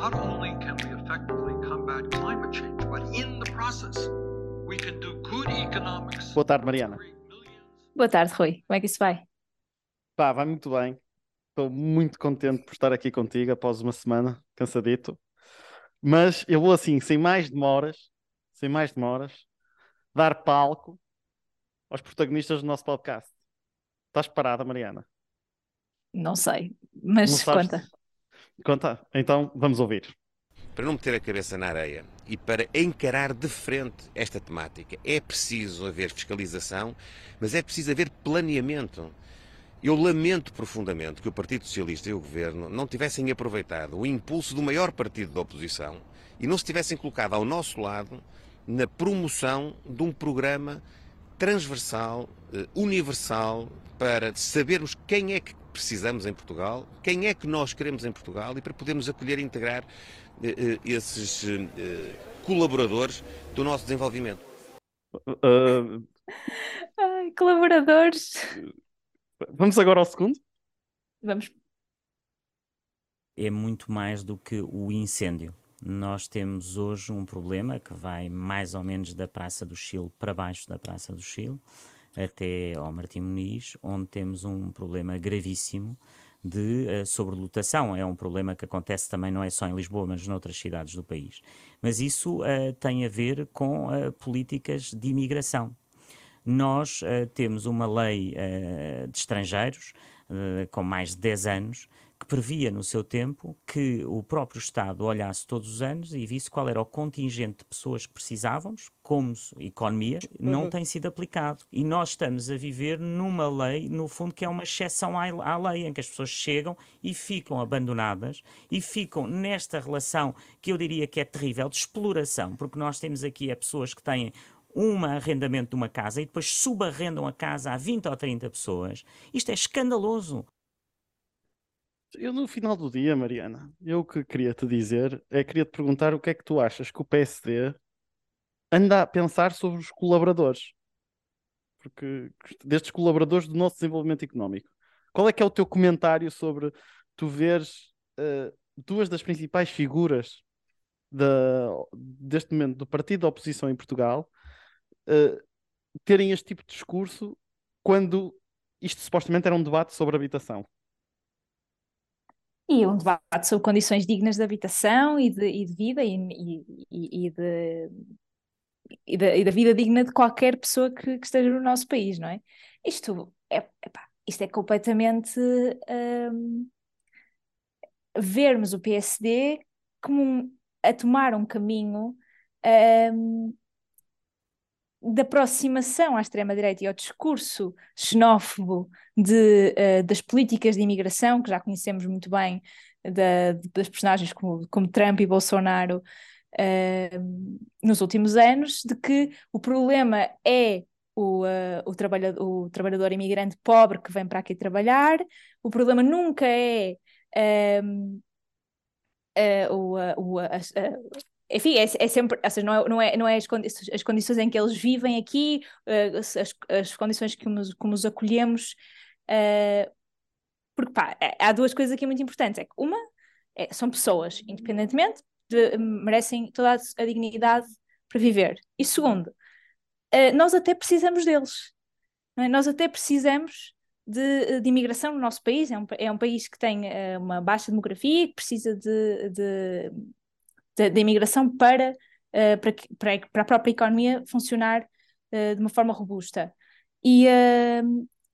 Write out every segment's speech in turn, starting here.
not only can we effectively combat climate change, but in the process, we can do good economics. Boa tarde, Mariana. Boa tarde, Rui. Como é que isso vai? Pá, vai muito bem. Estou muito contente por estar aqui contigo após uma semana, cansadito. Mas eu vou assim, sem mais demoras, sem mais demoras, dar palco aos protagonistas do nosso podcast. Estás parada, Mariana? Não sei, mas Não sabes? conta. Conta. Então vamos ouvir. Para não meter a cabeça na areia e para encarar de frente esta temática, é preciso haver fiscalização, mas é preciso haver planeamento. Eu lamento profundamente que o Partido Socialista e o Governo não tivessem aproveitado o impulso do maior partido da oposição e não se tivessem colocado ao nosso lado na promoção de um programa transversal, eh, universal, para sabermos quem é que precisamos em Portugal, quem é que nós queremos em Portugal e para podermos acolher e integrar eh, eh, esses eh, colaboradores do nosso desenvolvimento. Uh, Ai, colaboradores. vamos agora ao segundo? Vamos. é muito mais do que o incêndio. Nós temos hoje um problema que vai mais ou menos da Praça do Chile para baixo da Praça do Chile, até ao Martim Muniz, onde temos um problema gravíssimo de eh, sobrelotação. É um problema que acontece também não é só em Lisboa, mas noutras cidades do país. Mas isso eh, tem a ver com eh, políticas de imigração. Nós temos uma lei de estrangeiros com mais de 10 anos previa no seu tempo que o próprio Estado olhasse todos os anos e visse qual era o contingente de pessoas que precisávamos, como economia, não tem sido aplicado. E nós estamos a viver numa lei, no fundo, que é uma exceção à, à lei, em que as pessoas chegam e ficam abandonadas e ficam nesta relação que eu diria que é terrível, de exploração, porque nós temos aqui é pessoas que têm um arrendamento de uma casa e depois subarrendam a casa a 20 ou 30 pessoas. Isto é escandaloso. Eu, no final do dia, Mariana, eu que queria te dizer é queria te perguntar o que é que tu achas que o PSD anda a pensar sobre os colaboradores, porque destes colaboradores do nosso desenvolvimento económico. Qual é que é o teu comentário sobre tu veres eh, duas das principais figuras da, deste momento do partido da oposição em Portugal eh, terem este tipo de discurso quando isto supostamente era um debate sobre habitação? E um debate sobre condições dignas de habitação e de, e de vida e, e, e- e de, e, da, e da vida digna de qualquer pessoa que, que esteja no nosso país, não é? Isto é, epá, isto é completamente hum, vermos o PSD como um- a tomar um caminho hum, de aproximação à extrema-direita e ao discurso xenófobo de, eh, das políticas de imigração, que já conhecemos muito bem da- das personagens como, como Trump e Bolsonaro eh, nos últimos anos, de que o problema é o, eh, o, trabalha- o trabalhador imigrante pobre que vem para aqui trabalhar, o problema nunca é. eh, o, as- a- enfim, é, é sempre, ou seja, não é, não é, não é as, condi as condições em que eles vivem aqui, eh, as, as- condições que os, como os acolhemos, eh, porque pá, é- há duas coisas aqui muito importantes. É que uma, é- são pessoas, independentemente, de- merecem toda a, dignidade para viver. E segundo, eh, nós até precisamos deles. é? Nós até precisamos de, de imigração no nosso país. É um, é um país que tem eh, uma baixa demografia que precisa de, de, de, de imigração para, eh, para, para, para a própria economia funcionar eh, de uma forma robusta. E eh,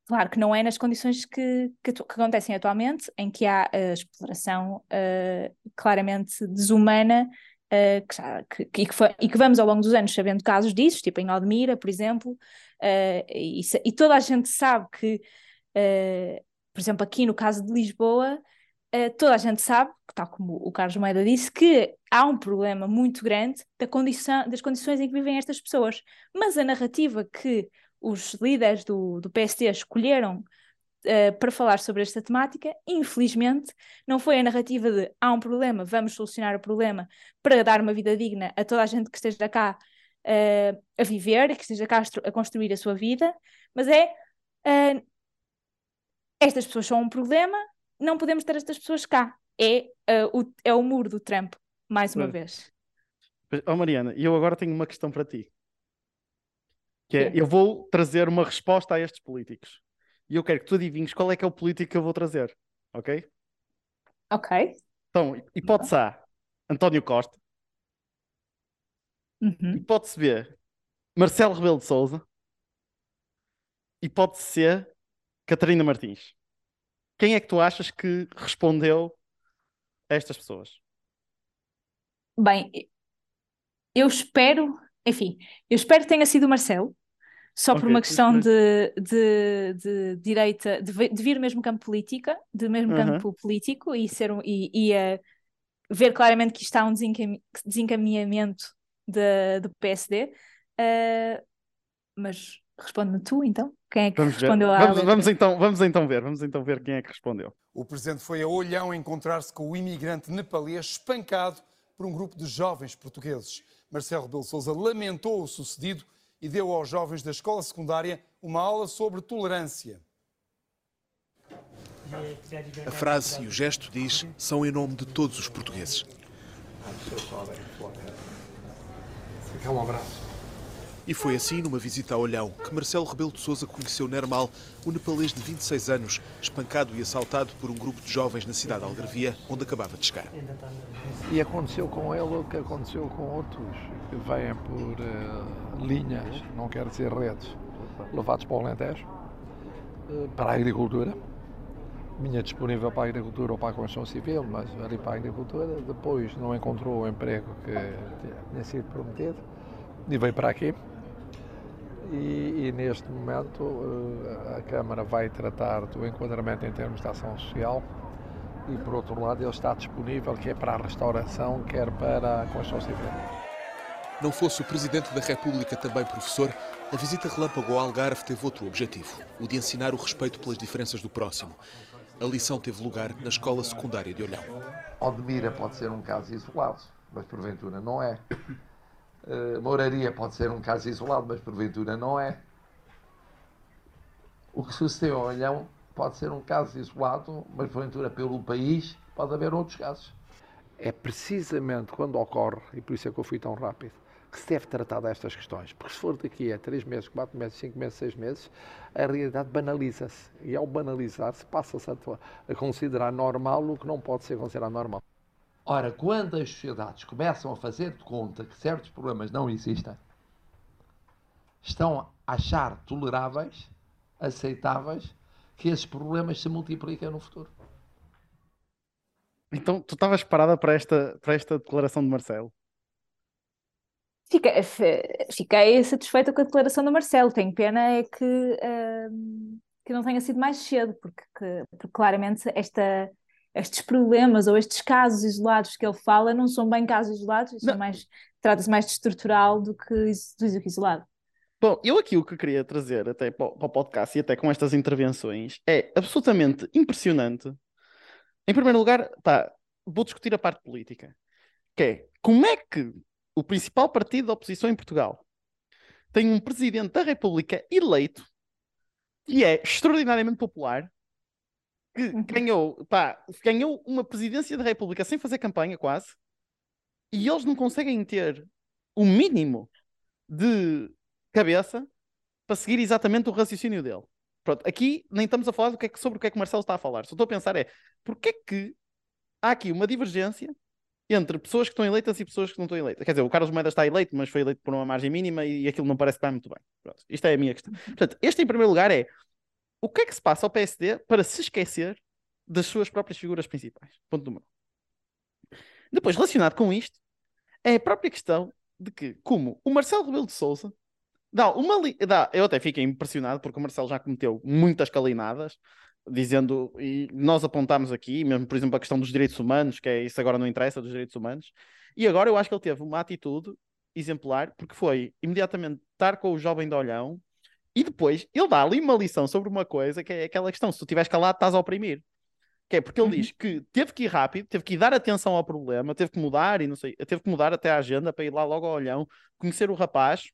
claro que não é nas condições que, que, que acontecem atualmente, em que há exploração eh, claramente desumana. eh, que já- que- que- e, que foi- e que vamos ao longo dos anos sabendo casos disso, tipo em Aldemira, por exemplo, eh, e, e toda a gente sabe que, eh, por exemplo, aqui no caso de Lisboa, toda a gente sabe, tal como o Carlos Moeda disse, que há um problema muito grande da condição, das condições em que vivem estas pessoas. Mas a narrativa que os líderes do, do PSD escolheram eh, para falar sobre esta temática, infelizmente, não foi a narrativa de há um problema, vamos solucionar o problema para dar uma vida digna a toda a gente que esteja cá eh, a viver, que esteja cá a construir a sua vida, mas é eh, estas pessoas são um problema, não podemos ter estas pessoas cá. é, uh, o, é o muro do Trump, mais uma vez. Oh, Mariana, e eu agora tenho uma questão para ti. Que é, Quê? eu vou trazer uma resposta a estes políticos. E eu quero que tu adivinhes qual é que é o político que eu vou trazer. Ok? Ok. Então, hipótese A, António Costa. Uhum. Hipótese B, Marcelo Rebelo de Sousa. Hipótese C, Catarina Martins. Quem é que tu achas que respondeu a estas pessoas? Bem, eu espero, enfim, eu espero que tenha sido o Marcelo, só por Ok, uma questão de, de, de direita, de, de vir mesmo campo política, de mesmo Aham. campo político e ser um, e, e a ver claramente que está um desencami- desencaminhamento de- do PSD. Ah, mas responde-me tu, então. Quem é que Vamos ver. respondeu à Vamos, vamos então, vamos então ver. Vamos então ver quem é que respondeu. O presidente foi a Olhão encontrar-se com o imigrante nepalês espancado por um grupo de jovens portugueses. Marcelo Rebelo Sousa lamentou o sucedido e deu aos jovens da escola secundária uma aula sobre tolerância. A frase e o gesto diz são em nome de todos os portugueses. E foi assim, numa visita a Olhão, que Marcelo Rebelo de Sousa conheceu Nermal, um nepalês de 26 anos, espancado e assaltado por um grupo de jovens na cidade de Algarvia, onde acabava de chegar. E aconteceu com ele o que aconteceu com outros que vêm por eh, linhas, não quero dizer redes, levados para o Alentejo, eh, para a agricultura. Vinha disponível para a agricultura ou para a construção civil, mas ali para a agricultura. Depois não encontrou o emprego que tinha sido prometido e veio para aqui. E, e neste momento eh, a Câmara vai tratar do enquadramento em termos de ação social e por outro lado ele está disponível quer para a restauração, quer para a construção civil. Não fosse o Presidente da República também professor, a visita relâmpago ao Algarve teve outro objetivo, o de ensinar o respeito pelas diferenças do próximo. A lição teve lugar na escola secundária de Olhão. Odmira pode ser um caso isolado, mas porventura não é. Eh, Mouraria pode ser um caso isolado, mas porventura não é. O que sucedeu ao Olhão pode ser um caso isolado, mas porventura pelo país pode haver outros casos. É precisamente quando ocorre, e por isso é que eu fui tão rápido, que se deve tratar destas questões. Porque se for daqui a 3 meses, 4 meses, 5 meses, 6 meses, a realidade banaliza-se. E ao banalizar-se, passa-se a, a considerar normal o que não pode ser considerado normal. Ora, quando as sociedades começam a fazer de conta que certos problemas não existem, estão a achar toleráveis, aceitáveis, que esses problemas se multipliquem no futuro. Então, tu estavas parada para esta, para esta declaração de Marcelo. Fica- f- Fiquei satisfeita com a declaração do Marcelo. Tenho pena é que, ahm, que não tenha sido mais cedo, porque, que- porque claramente esta, estes problemas ou estes casos isolados que ele fala não são bem casos isolados, são Não. mais, trata-se mais de estrutural do que, do que isolado. Bom, eu aqui o que queria trazer até para o podcast e até com estas intervenções é absolutamente impressionante. Em primeiro lugar, pá, vou discutir a parte política, que é como é que o principal partido da oposição em Portugal tem um presidente da República eleito que é extraordinariamente popular, que Uhum. ganhou, pá, ganhou uma presidência da República sem fazer campanha quase, e eles não conseguem ter o mínimo de cabeça para seguir exatamente o raciocínio dele. Pronto, aqui nem estamos a falar do que é que- sobre o que é que o Marcelo está a falar. Só estou a pensar é porque é que há aqui uma divergência entre pessoas que estão eleitas e pessoas que não estão eleitas. Quer dizer, o Carlos Moedas está eleito, mas foi eleito por uma margem mínima e aquilo não parece que vai muito bem. Pronto, isto é a minha questão. Portanto, este em primeiro lugar é o que é que se passa ao PSD para se esquecer das suas próprias figuras principais? Ponto número. Depois, relacionado com isto, é a própria questão de que, como o Marcelo Rebelo de Sousa dá uma li... dá... eu até fiquei impressionado porque o Marcelo já cometeu muitas calinadas, dizendo, e nós apontámos aqui, mesmo por exemplo a questão dos direitos humanos, que é isso agora não interessa, dos direitos humanos, e agora eu acho que ele teve uma atitude exemplar, porque foi imediatamente estar com o jovem de olhão, e depois ele dá ali uma lição sobre uma coisa que é aquela questão: se tu estiveres calado, estás a oprimir. Que é porque ele Uhum. diz que teve que ir rápido, teve que ir dar atenção ao problema, teve que mudar e não sei, teve que mudar até a agenda para ir lá logo ao olhão, conhecer o rapaz,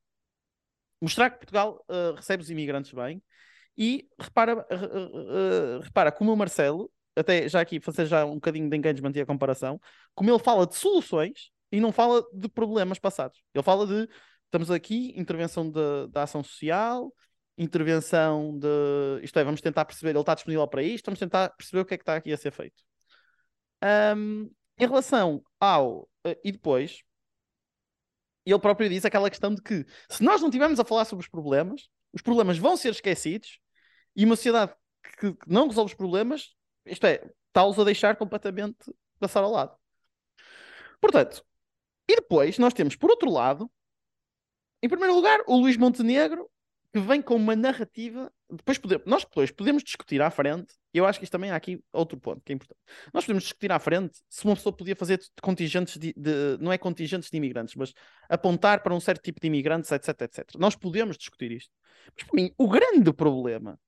mostrar que Portugal uh, recebe os imigrantes bem. E repara, uh, uh, repara como o Marcelo até já aqui fazer já um bocadinho de engagement e a comparação, como ele fala de soluções e não fala de problemas passados. Ele fala de estamos aqui, intervenção da ação social, intervenção de isto é, vamos tentar perceber, ele está disponível para isto, vamos tentar perceber o que é que está aqui a ser feito. Um, em relação ao uh, e depois, ele próprio diz aquela questão de que se nós não estivermos a falar sobre os problemas, os problemas vão ser esquecidos e uma sociedade que não resolve os problemas, isto é, está-os a deixar completamente passar ao lado. Portanto, e depois nós temos, por outro lado, em primeiro lugar, o Luís Montenegro, que vem com uma narrativa. Depois podemos, nós depois podemos discutir à frente, e eu acho que isto também há aqui outro ponto que é importante. Nós podemos discutir à frente se uma pessoa podia fazer contingentes de, de, não é contingentes de imigrantes, mas apontar para um certo tipo de imigrantes, etc, etc. Nós podemos discutir isto. Mas para mim, o grande problema,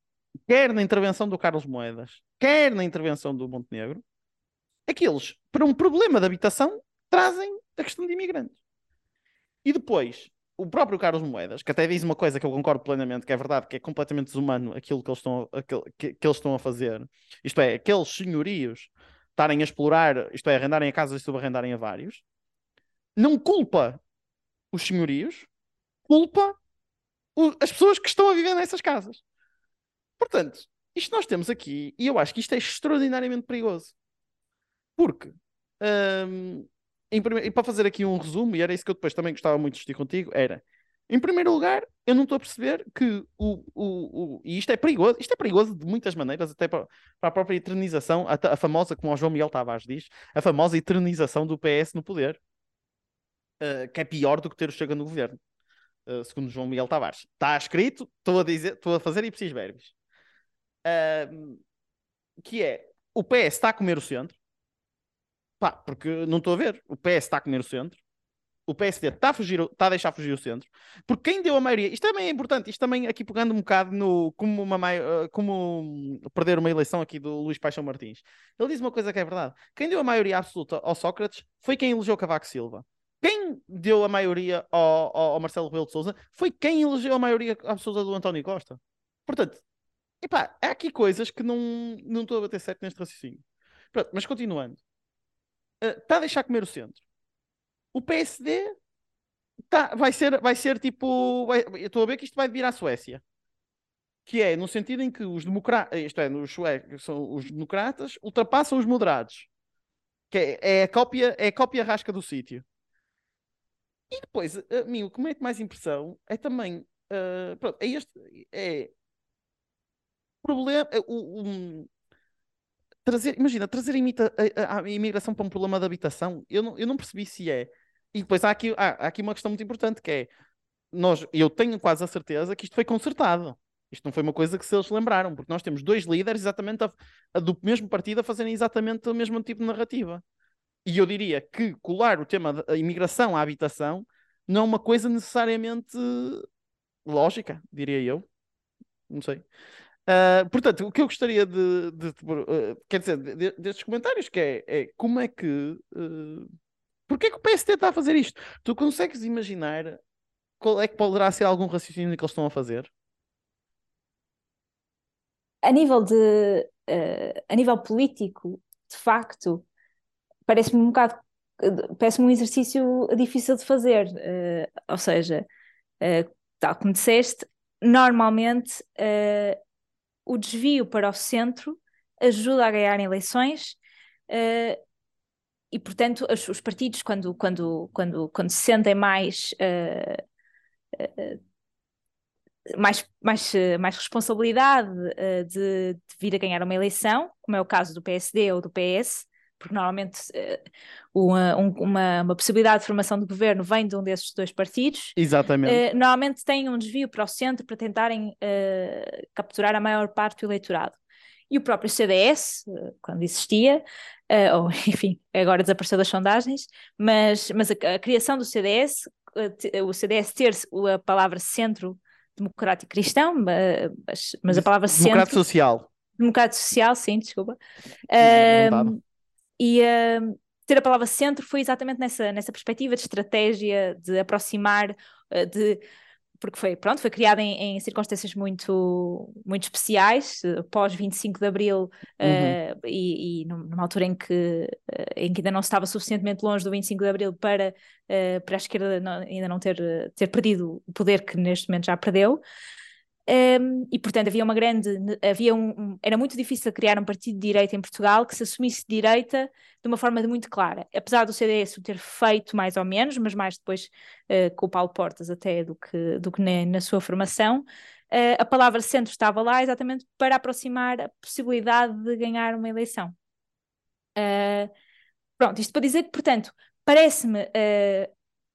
quer na intervenção do Carlos Moedas, quer na intervenção do Montenegro, é que eles, para um problema de habitação, trazem a questão de imigrantes. E depois, o próprio Carlos Moedas, que até diz uma coisa que eu concordo plenamente, que é verdade, que é completamente desumano aquilo que eles estão, aquilo, que, que eles estão a fazer. Isto é, aqueles senhorios estarem a explorar, isto é, arrendarem a casa e subarrendarem a vários, não culpa os senhorios, culpa o, as pessoas que estão a viver nessas casas. Portanto, isto nós temos aqui, e eu acho que isto é extraordinariamente perigoso. Porque hum, e para fazer aqui um resumo, e era isso que eu depois também gostava muito de discutir contigo, era, em primeiro lugar, eu não estou a perceber que o, o, o, e isto é perigoso, isto é perigoso de muitas maneiras, até para, para a própria eternização, a, a, famosa, como o João Miguel Tavares diz, a famosa eternização do PS no poder, uh, que é pior do que ter o Chega no governo, uh, segundo João Miguel Tavares. Está escrito, estou a dizer, estou a fazer ipsis verbis. Uh, que é, o PS está a comer o centro, Pá, porque não estou a ver. O PS está a comer o centro. O PSD está a, fugir, está a deixar fugir o centro. Porque quem deu a maioria. Isto também é importante. Isto também aqui pegando um bocado no. Como, uma, eh, como perder uma eleição aqui do Luís Paixão Martins. Ele diz uma coisa que é verdade. Quem deu a maioria absoluta ao Sócrates foi quem elegeu Cavaco Silva. Quem deu a maioria ao, ao, Marcelo Rebelo de Souza foi quem elegeu a maioria absoluta do António Costa. Portanto, epá, há aqui coisas que não, não estou a bater certo neste raciocínio. Pronto, mas continuando está ah, a deixar comer o centro. O PSD tá, vai, ser, vai ser tipo. Vai, eu estou a ver que isto vai vir à Suécia. Que é no sentido em que os democratas, isto é, nos suecos, são os democratas, ultrapassam os moderados. Que é, é a cópia, é a cópia rasca do sítio. E depois, a mim, o que me mete mais impressão é também. Uh, pronto, é este. É. Problema. O, trazer, imagina, trazer a, a, a, imigração para um problema de habitação, eu não, eu não percebi se é. E depois há aqui, há, há aqui uma questão muito importante que é nós, eu tenho quase a certeza que isto foi consertado. Isto não foi uma coisa que se eles lembraram, porque nós temos dois líderes exatamente a, a, do mesmo partido a fazerem exatamente o mesmo tipo de narrativa. E eu diria que colar o tema da imigração à habitação não é uma coisa necessariamente lógica, diria eu. Não sei. Uh, portanto, o que eu gostaria de, de, de uh, quer dizer, de, destes comentários, que é, é como é que uh, porque é que o PSD está a fazer isto? Tu consegues imaginar qual é que poderá ser algum raciocínio que eles estão a fazer? A nível de uh, a nível político, de facto, parece-me um bocado parece-me um exercício difícil de fazer. Uh, ou seja, uh, tal como disseste, normalmente o desvio para o centro ajuda a ganhar eleições uh, e, portanto, os, os, partidos, quando, quando, quando, quando se sentem mais. Uh, uh, mais, mais, mais responsabilidade de, de, vir a ganhar uma eleição, como é o caso do PSD ou do PS, porque normalmente uma, uma, uma, possibilidade de formação de governo vem de um desses dois partidos. Exatamente. Uh, normalmente têm um desvio para o centro para tentarem uh, capturar a maior parte do eleitorado. E o próprio CDS, uh, eh, quando existia, ou enfim, agora desapareceu das sondagens, mas, mas a, a criação do CDS, o CDS ter a palavra centro democrático cristão, mas, mas a palavra centro. Democrático social. Democrático social, sim, desculpa. Uh, e uh, ter a palavra centro foi exatamente nessa, nessa perspectiva de estratégia, de aproximar, uh, de porque foi, pronto, foi criada em, em, circunstâncias muito, muito especiais, pós 25 de Abril, uhum. uh, e, e, numa altura em que, em que ainda não estava suficientemente longe do 25 de Abril para, uh, para a esquerda não, ainda não ter, ter perdido o poder que neste momento já perdeu. Um, e portanto havia uma grande havia um, um, era muito difícil criar um partido de direita em Portugal que se assumisse de direita de uma forma muito clara. Apesar do CDS o ter feito mais ou menos mas mais depois uh, com o Paulo Portas até do que do que na, na sua formação uh, a palavra centro estava lá exatamente para aproximar a possibilidade de ganhar uma eleição. Uh, pronto isto para dizer que portanto parece-me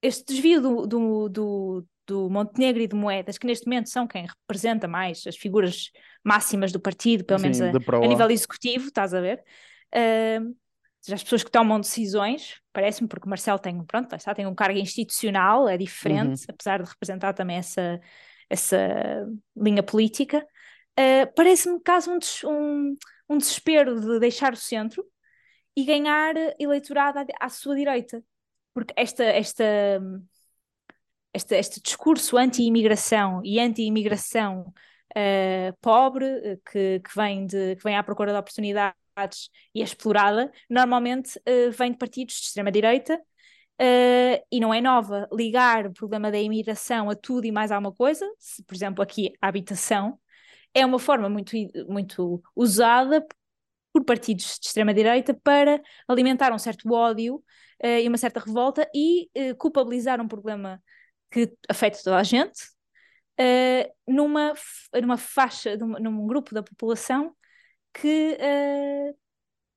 este desvio do, do, do do Montenegro e de Moedas, que neste momento são quem representa mais as figuras máximas do partido, pelo menos a, a, nível executivo, estás a ver? Uh, as pessoas que tomam decisões, parece-me, porque o Marcelo tem, pronto, está, tem um cargo institucional, é diferente, uhum. apesar de representar também essa, essa linha política. Uh, parece-me caso um, um, um desespero de deixar o centro e ganhar eleitorado à, à sua direita. Porque esta, esta, este, este discurso anti-imigração e anti-imigração uh, pobre, eh, que, que, vem de, que vem à procura de oportunidades e é explorada, normalmente uh, vem de partidos de extrema-direita. Uh, e não é nova ligar o problema da imigração a tudo e mais alguma coisa, se, por exemplo, aqui a habitação, é uma forma muito, muito usada por partidos de extrema-direita para alimentar um certo ódio uh, e uma certa revolta e uh, culpabilizar um problema que afeta toda a gente, uh, numa, numa faixa, num, grupo da população que, uh,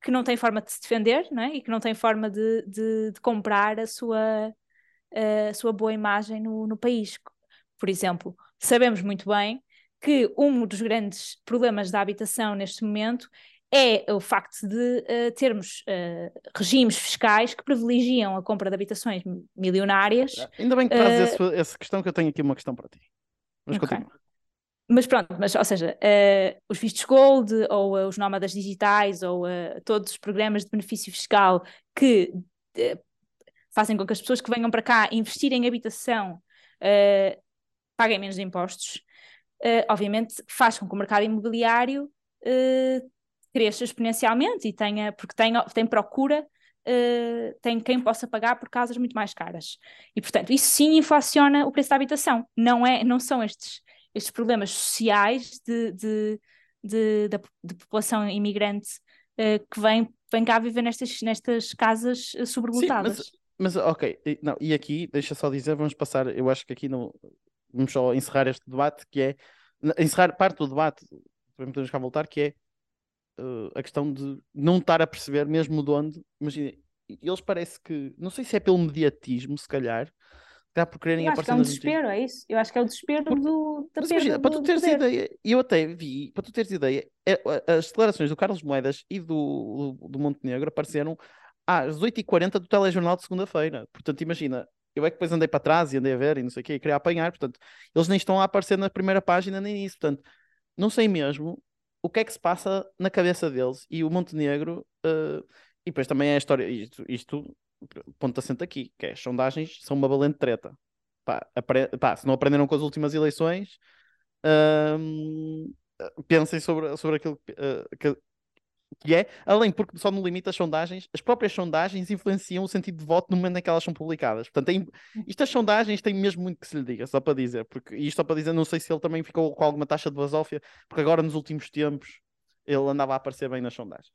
que não tem forma de se defender não é? e que não tem forma de, de, de comprar a sua, uh, a sua boa imagem no, no país. Por exemplo, sabemos muito bem que um dos grandes problemas da habitação neste momento é o facto de uh, termos uh, regimes fiscais que privilegiam a compra de habitações milionárias. Ainda bem que trazes uh, essa questão, que eu tenho aqui uma questão para ti. Mas okay. continua. Mas pronto, mas, ou seja, os vistos gold ou os nómadas digitais ou todos os programas de benefício fiscal que fazem com que as pessoas que venham para cá investir em habitação paguem menos impostos, obviamente faz com que o mercado imobiliário cresça exponencialmente e tenha, porque tem, tem procura, uh, tem quem possa pagar por casas muito mais caras. E, portanto, isso sim inflaciona o preço da habitação. Não, é, não são estes, estes problemas sociais de, de, de, de, de população imigrante uh, que vem, vem cá viver nestas, nestas casas eh, sobrelotadas. Sim, mas, mas, ok, não, e aqui, deixa só dizer, vamos passar, eu acho que aqui não, vamos só encerrar este debate, que é, encerrar parte do debate, podemos cá voltar, que é uh, a questão de não estar a perceber mesmo de onde. Imagina, eles parece que, não sei se é pelo mediatismo, se calhar, dá por quererem eu acho que é um desespero, é isso? Eu acho que é o desespero por... do, da Mas imagina, para tu teres poder. ideia, eu até vi, para tu teres ideia, é, as declarações do Carlos Moedas e do, do, do Montenegro apareceram às 8h40 do telejornal de segunda-feira. Portanto, imagina, eu é que depois andei para trás e andei a ver e não sei o que, e queria apanhar, portanto, eles nem estão a aparecer na primeira página nem isso, portanto, não sei mesmo o que é que se passa na cabeça deles e o Montenegro. Uh, e depois também é a história, isto, isto ponto assento aqui, que é as sondagens são uma valente treta. Pá, pá, se não aprenderam com as últimas eleições, uh, pensem sobre, sobre aquilo uh, que, que é, além porque só no limite as sondagens, as próprias sondagens influenciam o sentido de voto no momento em que elas são publicadas. Portanto, tem, estas sondagens têm mesmo muito que se lhe diga, só para dizer, porque isto só para dizer, não sei se ele também ficou com alguma taxa de basófia, porque agora nos últimos tempos ele andava a aparecer bem nas sondagens.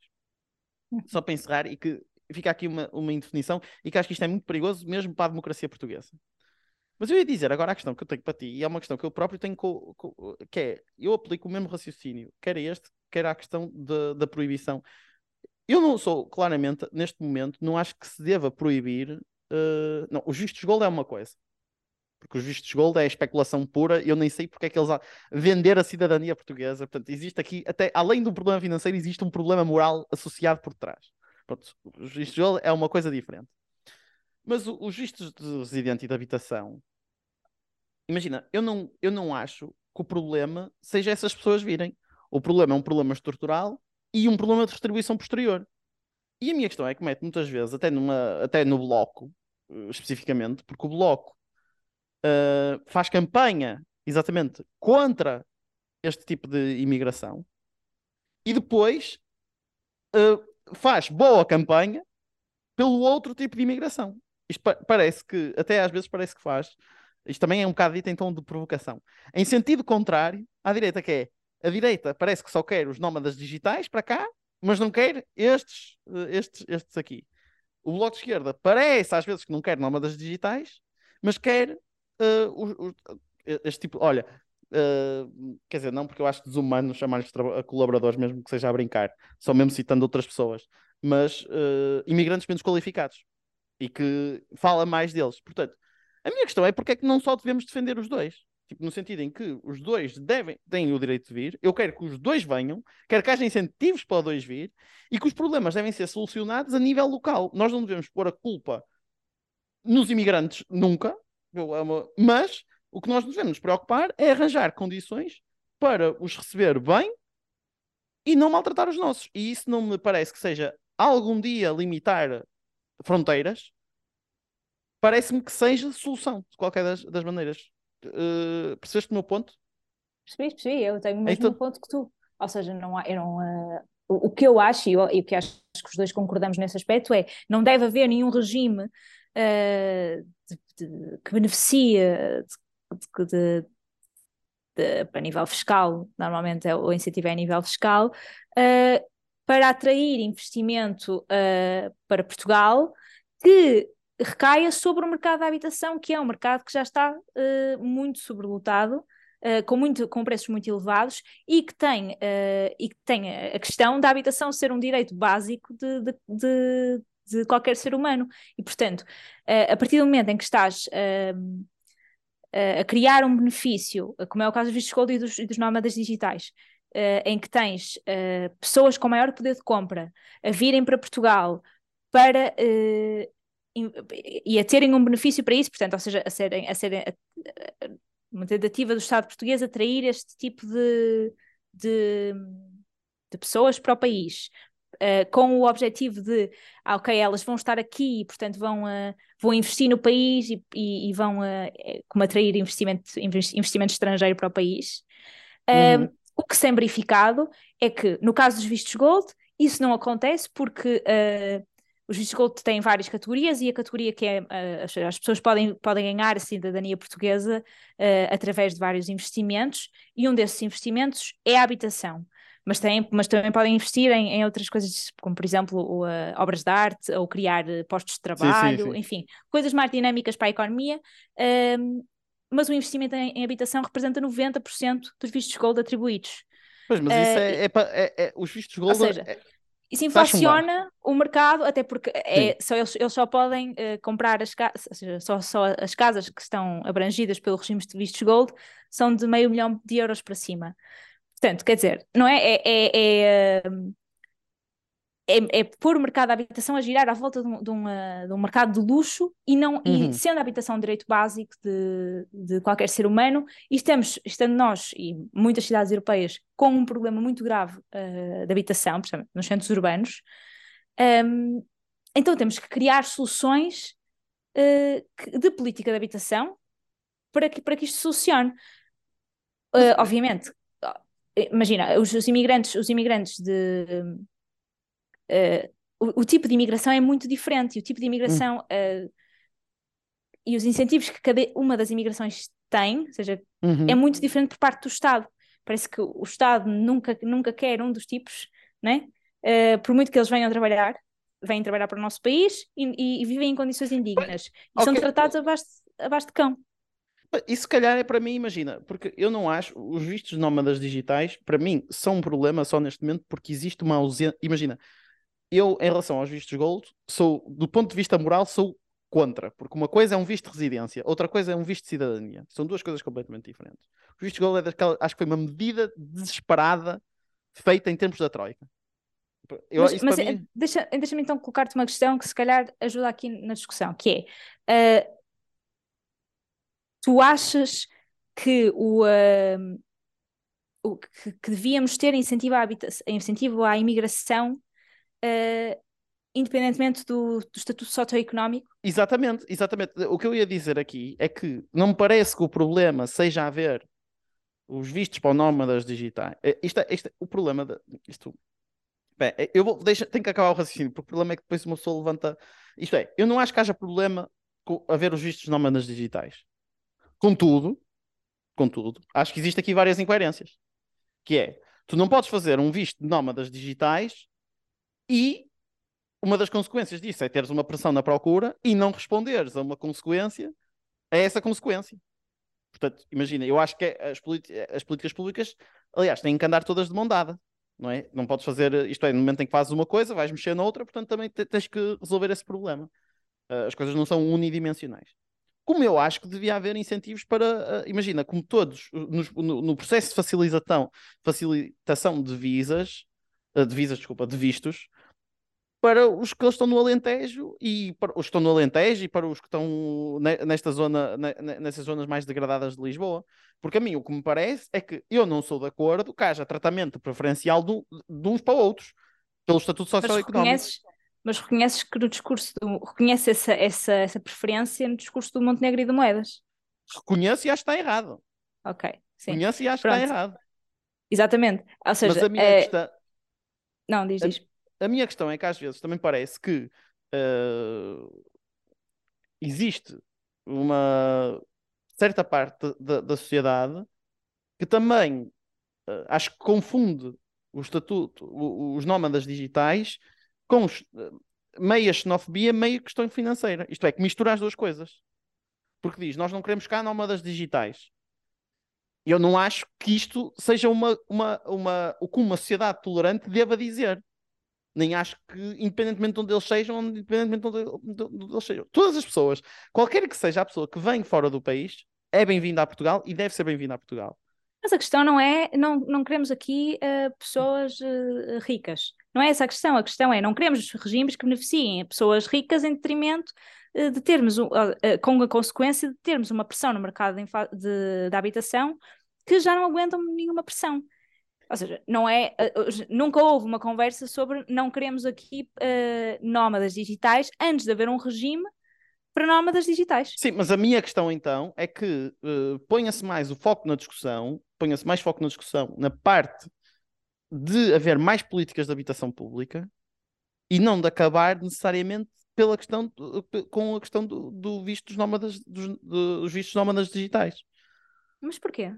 Só para encerrar e que fica aqui uma, uma indefinição e que acho que isto é muito perigoso mesmo para a democracia portuguesa. Mas eu ia dizer agora a questão que eu tenho para ti, e é uma questão que eu próprio tenho, co, co, que é, eu aplico o mesmo raciocínio, quer este, quer a questão de, da proibição. Eu não sou, claramente, neste momento, não acho que se deva proibir. Uh, não, os vistos gold é uma coisa. Porque os vistos gold é especulação pura. Eu nem sei porque é que eles. Vender a cidadania portuguesa. Portanto, existe aqui, até além do problema financeiro, existe um problema moral associado por trás. Pronto, os vistos gold é uma coisa diferente. Mas os vistos de residente e de habitação. Imagina, eu não, eu não acho que o problema seja essas pessoas virem. O problema é um problema estrutural e um problema de distribuição posterior. E a minha questão é que mete muitas vezes, até, numa, até no bloco, eh, especificamente, porque o bloco uh, faz campanha exatamente contra este tipo de imigração e depois uh, faz boa campanha pelo outro tipo de imigração. Isto pa parece que, até às vezes parece que faz, isto também é um bocado dito em tom de provocação. Em sentido contrário à direita, que é a direita parece que só quer os nómadas digitais para cá, mas não quer estes, eh, estes, estes aqui. O Bloco de Esquerda parece às vezes que não quer nómadas digitais, mas quer uh, o, o, este tipo. Olha, uh, quer dizer, não porque eu acho desumano chamar-lhes colaboradores, mesmo que seja a brincar, só mesmo citando outras pessoas, mas uh, imigrantes menos qualificados e que fala mais deles. Portanto, a minha questão é porque é que não só devemos defender os dois? Tipo, no sentido em que os dois devem, têm o direito de vir, eu quero que os dois venham, quero que haja incentivos para os dois vir e que os problemas devem ser solucionados a nível local. Nós não devemos pôr a culpa nos imigrantes nunca, mas o que nós devemos nos preocupar é arranjar condições para os receber bem e não maltratar os nossos. E isso não me parece que seja algum dia limitar fronteiras, parece-me que seja solução, de qualquer das, das maneiras. Uh, percebeste o meu ponto? Percebi, percebi, eu tenho o mesmo então... ponto que tu. Ou seja, não há, eu não, uh, o, o, que eu acho, e, eu, e o que acho que os dois concordamos nesse aspecto, é não deve haver nenhum regime uh, de, de, que beneficia de, de, a nível fiscal, normalmente é, o incentivo é a nível fiscal, uh, para atrair investimento uh, para Portugal que recaia sobre o mercado da habitação, que é um mercado que já está uh, muito sobrelotado, uh, com, muito, com preços muito elevados e que tem, uh, e que tem a questão da habitação ser um direito básico de, de, de, de qualquer ser humano. E, portanto, a partir do momento em que estás a criar um benefício, como é o caso dos vistos gold e dos, e dos nómadas digitais, em que tens pessoas com maior poder de compra a virem para Portugal para e a terem um benefício para isso, portanto, ou seja, a serem, a serem a, a, uma tentativa do Estado português atrair este tipo de, de, de pessoas para o país. Uh, com o objetivo de, ah, ok, elas vão estar aqui e, portanto, vão, uh, vão investir no país e, e, e vão uh, como atrair investimento, investimento estrangeiro para o país. Uhum. O que se tem verificado é que, no caso dos vistos gold, isso não acontece porque os vistos gold têm várias categorias e a categoria que é uh, as pessoas podem, podem ganhar a cidadania portuguesa uh, através de vários investimentos e um desses investimentos é a habitação. Mas, tem, mas também podem investir em, em outras coisas, como por exemplo uh, obras de arte ou criar postos de trabalho, sim, sim, sim. enfim, coisas mais dinâmicas para a economia. Mas o investimento em, em, habitação representa 90% dos vistos gold atribuídos. Pois, mas isso é, é, é, é, os vistos gold. Seja, é isso inflaciona o mercado, até porque é, só, eles, eles, só podem uh, comprar as casas, só, só as casas que estão abrangidas pelo regime de vistos gold são de meio milhão de euros para cima. Portanto, quer dizer, não é? É, é, é, é, é pôr o mercado da habitação a girar à volta de um, de uma, de um mercado de luxo e não uhum. e sendo a habitação um direito básico de, de qualquer ser humano, e estamos, estando nós e muitas cidades europeias com um problema muito grave uh, de habitação, principalmente nos centros urbanos, um, então temos que criar soluções uh, de política de habitação para que, para que isto solucione. Uh, obviamente, imagina, os, os, imigrantes, os imigrantes de uh, o, o, tipo de imigração é muito diferente e o tipo de imigração uh, e os incentivos que cada uma das imigrações tem, ou seja, uhum. é muito diferente por parte do Estado. Parece que o Estado nunca, nunca quer um dos tipos, né? Uh, por muito que eles venham trabalhar, vêm trabalhar para o nosso país e, e, e vivem em condições indignas. E okay. são tratados abaixo, abaixo de cão. Isso se calhar é para mim, imagina, porque eu não acho, os vistos nómadas digitais, para mim, são um problema só neste momento porque existe uma ausência. Imagina, eu, em relação aos vistos gold, sou, do ponto de vista moral, sou contra, porque uma coisa é um visto de residência, outra coisa é um visto de cidadania. São duas coisas completamente diferentes. O visto gold é daquela, acho que foi uma medida desesperada feita em tempos da Troika. Eu, mas, mas mim... deixa, deixa-me então colocar-te uma questão que se calhar ajuda aqui na discussão, que é uh, tu achas que o, uh, o que, que, devíamos ter incentivo à, incentivo à imigração uh, independentemente do, do estatuto socioeconómico? Exatamente, exatamente. O que eu ia dizer aqui é que não me parece que o problema seja haver os vistos para nómadas digitais. É, isto, é, isto, é, o problema de, isto, bem, é, eu vou, deixa, tenho que acabar o raciocínio, porque o problema é que depois uma pessoa levanta. Isto é, eu não acho que haja problema com haver os vistos nómadas digitais. Contudo, contudo, acho que existe aqui várias incoerências. Que é, tu não podes fazer um visto de nómadas digitais e uma das consequências disso é teres uma pressão na procura e não responderes a uma consequência, a essa consequência. Portanto, imagina, eu acho que as, as, políticas públicas, aliás, têm que andar todas de mão dada, não é? Não podes fazer, isto é, no momento em que fazes uma coisa, vais mexer na outra, portanto também tens que resolver esse problema. Uh, as coisas não são unidimensionais. Como eu acho que devia haver incentivos para, uh, imagina, como todos, no, no, processo de facilitação, facilitação de visas, de visas, desculpa, de vistos, para os que estão no Alentejo e para os que estão no Alentejo e para os que estão nesta zona, nessas zonas mais degradadas de Lisboa. Porque a mim o que me parece é que eu não sou de acordo que haja tratamento preferencial de, de uns para outros, pelo estatuto socioeconómico. Mas reconheces, mas reconheces que no discurso, do, reconheces essa, essa, essa preferência no discurso do Montenegro e de Moedas? Reconheço e acho que está errado. Ok, sim. Reconheço e acho Pronto. que está errado. Exatamente. Ou seja, mas a minha é... questão... Não, diz, diz a minha questão é que às vezes também parece que uh, existe uma certa parte da, da sociedade que também uh, acho que confunde o estatuto, o, os nómadas digitais com uh, meia xenofobia, meia questão financeira. Isto é, que mistura as duas coisas. Porque diz, nós não queremos cá nómadas digitais. Eu não acho que isto seja uma, uma, uma, o que uma sociedade tolerante deva dizer nem acho que, independentemente de onde eles sejam, independentemente de onde, de onde eles sejam, todas as pessoas, qualquer que seja a pessoa que vem fora do país, é bem-vinda a Portugal e deve ser bem-vinda a Portugal. Mas a questão não é, não, não queremos aqui uh, pessoas uh, ricas. Não é essa a questão. A questão é, não queremos regimes que beneficiem pessoas ricas em detrimento de termos, com a consequência de termos uma pressão no mercado de, de, de habitação que já não aguentam nenhuma pressão. Ou seja, não é, eh, nunca houve uma conversa sobre não queremos aqui uh, nómadas digitais antes de haver um regime para nómadas digitais. Sim, mas a minha questão então é que uh, ponha-se mais o foco na discussão, ponha-se mais foco na discussão na parte de haver mais políticas de habitação pública e não de acabar necessariamente pela questão com a questão do, do visto dos nómadas dos, dos vistos nómadas digitais. Mas porquê?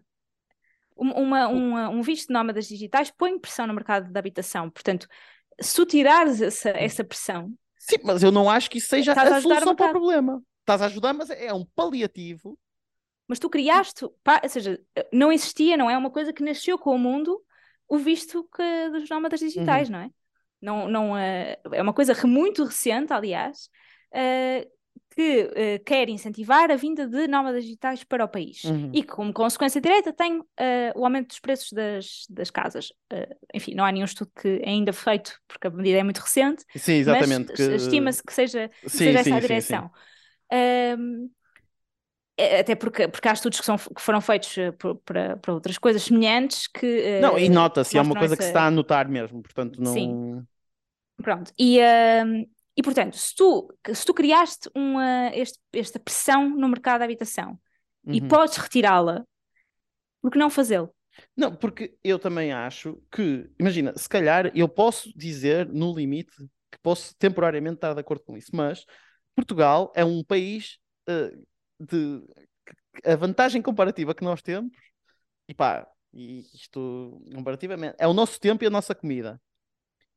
uma, uma, um visto de nómadas digitais põe pressão no mercado de habitação. Portanto, se tu tirares essa, essa pressão. Sim, mas eu não acho que isso seja a, a solução para o problema. Estás a ajudar, mas é um paliativo. Mas tu criaste, ou seja, não existia, não é uma coisa que nasceu com o mundo, o visto que, dos nómadas digitais, uhum. não é? Não, não, uh, é uma coisa muito recente, aliás, uh, que uh, quer incentivar a vinda de nómadas digitais para o país uhum. e que, como consequência direta, tem o aumento dos preços das, das casas. Enfim, não há nenhum estudo que é ainda feito, porque a medida é muito recente, sim, exatamente, mas que... estima-se que seja, sim, seja sim, essa a direção. É, até porque, porque há estudos que, são, que foram feitos para, para outras coisas semelhantes que. Não, e nota-se, é uma coisa essa... que se está a notar mesmo, portanto não. Sim. Pronto, e, uh, e, portanto, se tu, se tu criaste uma, este, esta pressão no mercado da habitação uhum. e podes retirá-la, por que não fazê-lo? Não, porque eu também acho que, imagina, se calhar eu posso dizer no limite que posso temporariamente estar de acordo com isso, mas Portugal é um país uh, de a vantagem comparativa que nós temos, e pá, isto comparativamente, é o nosso tempo e a nossa comida.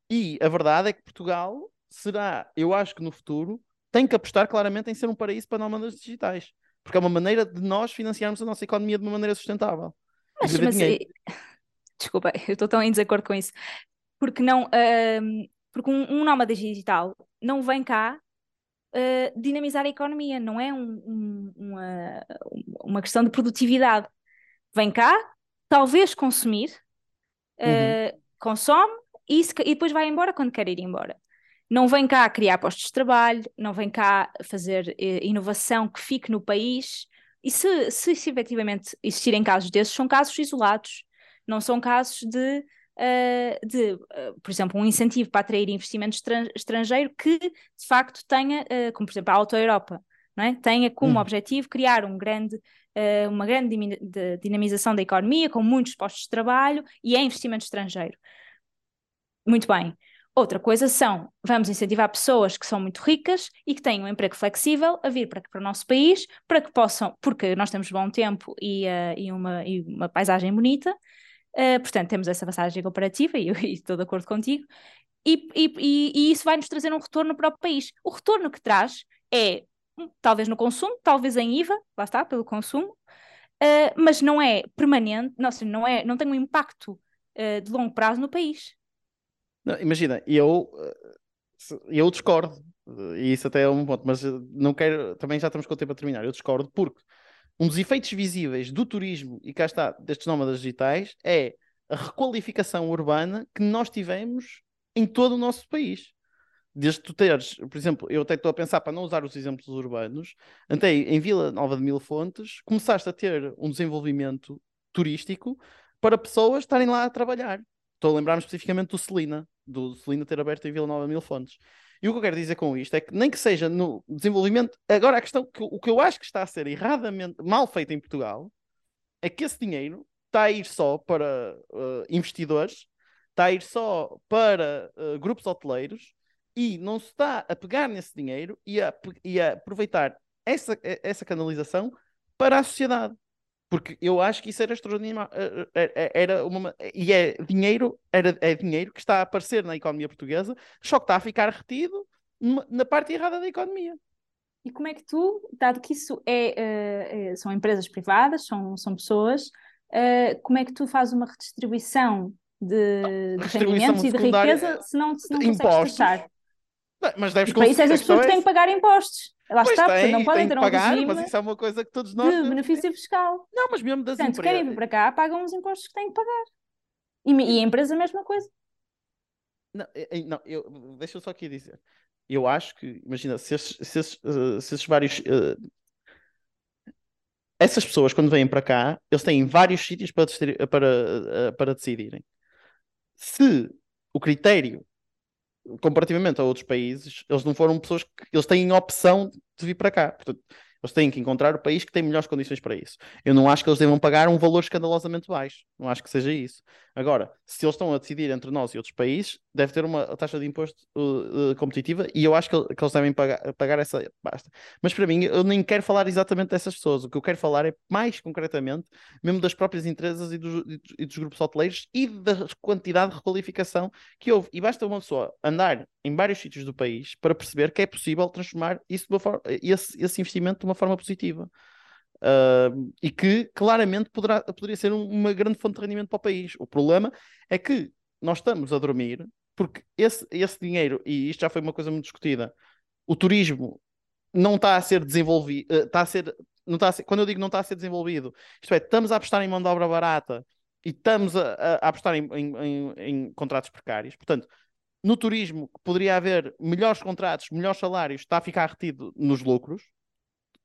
E a verdade é que Portugal será, eu acho que no futuro, tem que apostar claramente em ser um paraíso para nómadas digitais. Porque é uma maneira de nós financiarmos a nossa economia de uma maneira sustentável. Mas, mas desculpa, eu estou tão em desacordo com isso. Porque não, uh, porque um, um nómada digital não vem cá uh, dinamizar a economia, não é um, um, uma, uma questão de produtividade. Vem cá, talvez consumir, uh, uhum. consome e, se, e depois vai embora quando quer ir embora não vem cá criar postos de trabalho, não vem cá fazer eh, inovação que fique no país. E se, se, se efetivamente existirem casos desses, são casos isolados, não são casos de uh, de, uh, por exemplo, um incentivo para atrair investimento estrangeiro que de facto tenha, uh, como por exemplo a Auto Europa, não é? tenha como hum. objetivo criar um grande, uma grande dinamização da economia com muitos postos de trabalho e é investimento estrangeiro. Muito bem. Outra coisa são, vamos incentivar pessoas que são muito ricas e que têm um emprego flexível a vir para, para o nosso país, para que possam, porque nós temos bom tempo e, uh, e, uma, e uma paisagem bonita, uh, portanto temos essa vantagem comparativa e, e estou de acordo contigo, e, e, e, isso vai nos trazer um retorno para o país. O retorno que traz é, hum, talvez no consumo, talvez em IVA, lá está, pelo consumo, uh, mas não é permanente, não, não, é, não tem um impacto de longo prazo no país. Não, imagina, eu, eh, eu discordo, e isso até é um ponto, mas eh, não quero, também já estamos com o tempo a terminar, eu discordo porque um dos efeitos visíveis do turismo, e cá está, destes nómadas digitais, é a requalificação urbana que nós tivemos em todo o nosso país. Desde tu teres, por exemplo, eu até estou a pensar para não usar os exemplos urbanos, até em Vila Nova de Mil Fontes, começaste a ter um desenvolvimento turístico para pessoas estarem lá a trabalhar. Estou a lembrar-me especificamente do Celina, do Celina ter aberto em Vila Nova Mil Fontes. E o que eu quero dizer com isto é que nem que seja no desenvolvimento. Agora, a questão, que, o que eu acho que está a ser erradamente mal feito em Portugal é que esse dinheiro está a ir só para uh, investidores, está a ir só para uh, grupos hoteleiros e não se está a pegar nesse dinheiro e a, e a aproveitar essa, essa canalização para a sociedade porque eu acho que isso era extraordinário. Eh, eh, eh, era uma, e é dinheiro, era, é dinheiro que está a aparecer na economia portuguesa, só que está a ficar retido na parte errada da economia. E como é que tu, dado que isso é, é são empresas privadas, são, são pessoas, como é que tu fazes uma redistribuição de, de rendimentos e de riqueza se não, se não consegues impostos. taxar? Mas deves para isso é as pessoas que têm que pagar impostos. Lá pois está, tem, não podem ter um pagar, regime mas isso é uma coisa que todos nós... De benefício fiscal. Não, mas mesmo das Portanto, empresas... querem vir para cá, pagam os impostos que têm que pagar. E, e a empresa a mesma coisa. Não, não eu, deixa eu só aqui dizer. Eu acho que, imagina, se esses, se esses, uh, se esses vários... Uh, essas pessoas, quando vêm para cá, eles têm vários sítios para, para, uh, para decidirem. Se o critério comparativamente a outros países, eles não foram pessoas que eles têm opção de vir para cá. Portanto, eles têm que encontrar o país que tem melhores condições para isso. Eu não acho que eles devam pagar um valor escandalosamente baixo. Não acho que seja isso. Agora, se eles estão a decidir entre nós e outros países, deve ter uma taxa de imposto uh, uh, competitiva e eu acho que, que, eles devem pagar, pagar essa. Basta. Mas para mim, eu nem quero falar exatamente dessas pessoas. O que eu quero falar é mais concretamente, mesmo das próprias empresas e dos, e dos grupos hoteleiros e da quantidade de requalificação que houve. E basta uma pessoa andar em vários sítios do país para perceber que é possível transformar isso forma, esse, esse investimento de uma forma positiva. Uh, e que claramente poderá, poderia ser um, uma grande fonte de rendimento para o país. O problema é que nós estamos a dormir porque esse, esse dinheiro, e isto já foi uma coisa muito discutida, o turismo não está a ser desenvolvido, uh, está a ser, não está a ser, quando eu digo não está a ser desenvolvido, isto é, estamos a apostar em mão de obra barata e estamos a, a, a apostar em, em, em, em contratos precários. Portanto, no turismo poderia haver melhores contratos, melhores salários, está a ficar retido nos lucros.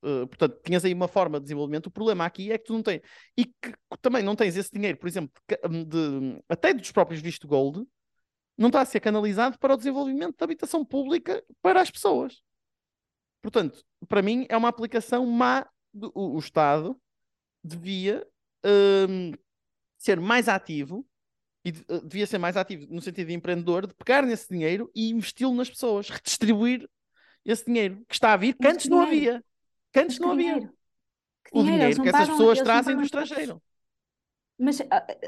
Uh, portanto, tinhas aí uma forma de desenvolvimento. O problema aqui é que tu não tens. E que também não tens esse dinheiro, por exemplo, de, de, até dos próprios visto gold, não está a ser canalizado para o desenvolvimento da habitação pública para as pessoas. Portanto, para mim é uma aplicação má. Do, o, Estado devia uh, ser mais ativo e uh, devia ser mais ativo no sentido de empreendedor, de pegar nesse dinheiro e investi-lo nas pessoas, redistribuir esse dinheiro que está a vir, que antes não havia. Que antes não havia. Que o dinheiro, dinheiro que essas pessoas trazem do estrangeiro. Mas uh,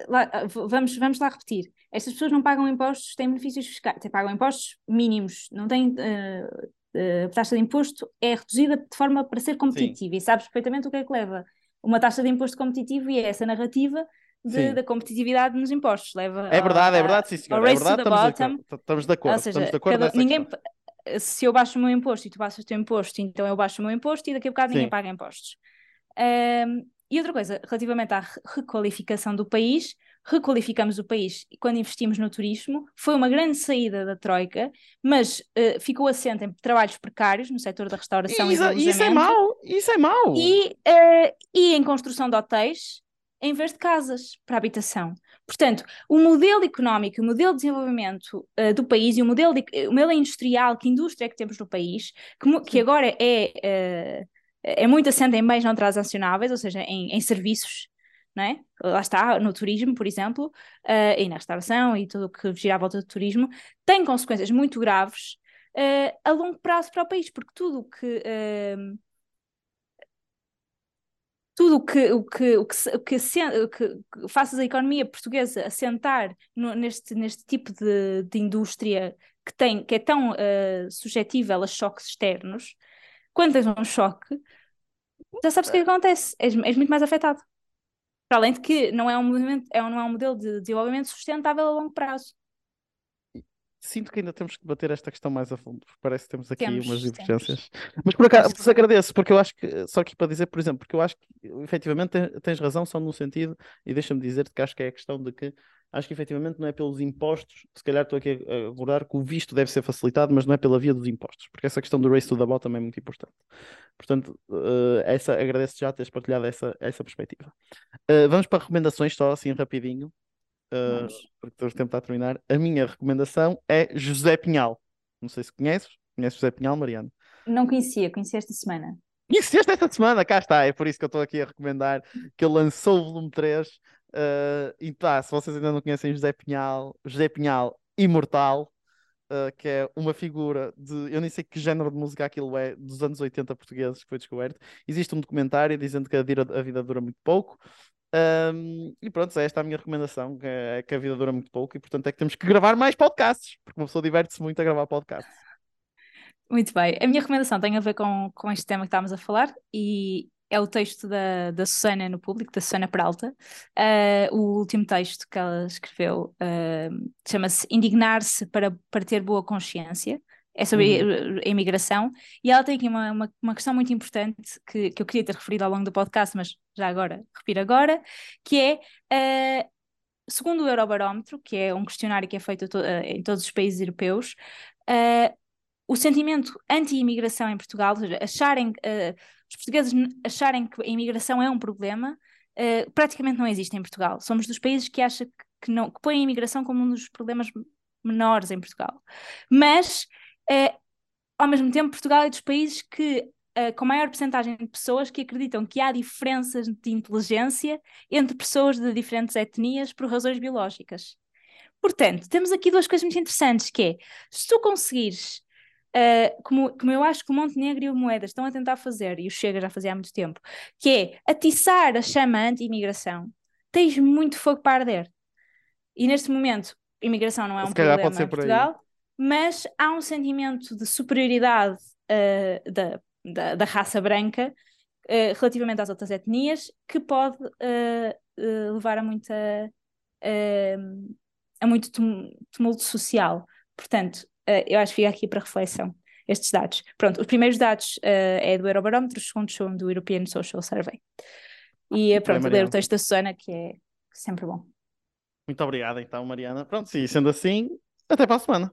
lá, uh, vamos, vamos lá repetir. Estas pessoas não pagam impostos, têm benefícios fiscais, pagam impostos mínimos, não têm. Uh, a taxa de imposto é reduzida de forma para ser competitiva Sim. e sabes perfeitamente o que é que leva uma taxa de imposto competitivo e é essa narrativa de, da competitividade nos impostos. Leva é verdade, ao, é verdade, sim, senhor. É verdade, estamos, de, estamos de acordo. Seja, estamos de acordo cada, ninguém, questão se eu baixo o meu imposto e tu baixas o teu imposto, então eu baixo o meu imposto e daqui a bocado ninguém Sim. paga impostos. Um, e outra coisa, relativamente à requalificação do país, requalificamos o país quando investimos no turismo, foi uma grande saída da Troika, mas uh, ficou assente em trabalhos precários no setor da restauração isso, e do Isso é mau, isso é mau. E, uh, e em construção de hotéis em vez de casas para habitação. Portanto, o modelo económico, o modelo de desenvolvimento uh, do país e o modelo, de, o modelo industrial, que indústria é que temos no país, que, que agora é, uh, é muito assente em bens não transacionáveis, ou seja, em, em serviços, não é? Lá está, no turismo, por exemplo, uh, e na restauração e tudo o que gira à volta do turismo, tem consequências muito graves a longo prazo para o país, porque tudo o que tudo o que, o que, o que, o que, o que faças a economia portuguesa assentar no, neste, neste tipo de, de indústria que, tem, que é tão uh, suscetível a choques externos, quando tens um choque, já sabes o que, é que acontece, és, és muito mais afetado. Para além de que não é um, movimento, é não é um modelo de desenvolvimento sustentável a longo prazo sinto que ainda temos que debater esta questão mais a fundo, porque parece que temos aqui temos, umas divergências. Temos. Mas por acaso, vos agradeço, porque eu acho que, só aqui para dizer, por exemplo, porque eu acho que efetivamente tens razão, só num sentido, e deixa-me dizer-te que acho que é a questão de que acho que efetivamente não é pelos impostos, se calhar estou aqui a abordar que o visto deve ser facilitado, mas não é pela via dos impostos, porque essa questão do race to the bottom é muito importante. Portanto, uh, essa, agradeço já teres partilhado essa, essa perspectiva. Uh, vamos para recomendações, só assim rapidinho uh, porque o tempo está a terminar. A minha recomendação é José Pinhal. Não sei se conheces. Conheces José Pinhal, Mariano? Não conhecia, conheci esta semana. Conheceste esta semana, cá está. É por isso que eu estou aqui a recomendar que ele lançou o volume 3. Uh, ah, e tá, se vocês ainda não conhecem José Pinhal, José Pinhal Imortal, uh, que é uma figura de, eu nem sei que género de música aquilo é, dos anos 80 portugueses que foi descoberto. Existe um documentário dizendo que a vida, a vida dura muito pouco. Um, e pronto, é esta a minha recomendação, que é que a vida dura muito pouco e portanto é que temos que gravar mais podcasts, porque uma pessoa diverte-se muito a gravar podcasts. Muito bem, a minha recomendação tem a ver com, com este tema que estávamos a falar e é o texto da, da Susana no público, da Susana Peralta. Uh, o último texto que ela escreveu uh, chama-se Indignar-se para, para ter boa consciência é sobre uhum. a imigração, e ela tem aqui uma, uma, uma, questão muito importante que, que eu queria ter referido ao longo do podcast, mas já agora, refiro agora, que é, uh, segundo o Eurobarómetro, que é um questionário que é feito to, uh, em todos os países europeus, uh, o sentimento anti-imigração em Portugal, ou seja, acharem, os portugueses acharem que a imigração é um problema, praticamente não existe em Portugal. Somos dos países que acham que, que, não, que põem a imigração como um dos problemas menores em Portugal. Mas é, ao mesmo tempo, Portugal é dos países que, uh, com maior porcentagem de pessoas que acreditam que há diferenças de inteligência entre pessoas de diferentes etnias por razões biológicas. Portanto, temos aqui duas coisas muito interessantes, que é, se tu conseguires, uh, como, como eu acho que o Montenegro e o Moedas estão a tentar fazer, e o Chega já fazia há muito tempo, que é atiçar a chama anti-imigração, tens muito fogo para arder. E neste momento, imigração não é um problema em Portugal, mas há um sentimento de superioridade uh, da, da, da, raça branca uh, relativamente às outras etnias que pode uh, levar a muita a muito tumulto social. Portanto, eu acho que fica aqui para reflexão estes dados. Pronto, os primeiros dados é do Eurobarómetro, os segundos são do European Social Survey. E pronto, ler o texto da Susana, que é sempre bom. Muito obrigado, então, Mariana. Pronto, sim, sendo assim, até para a semana.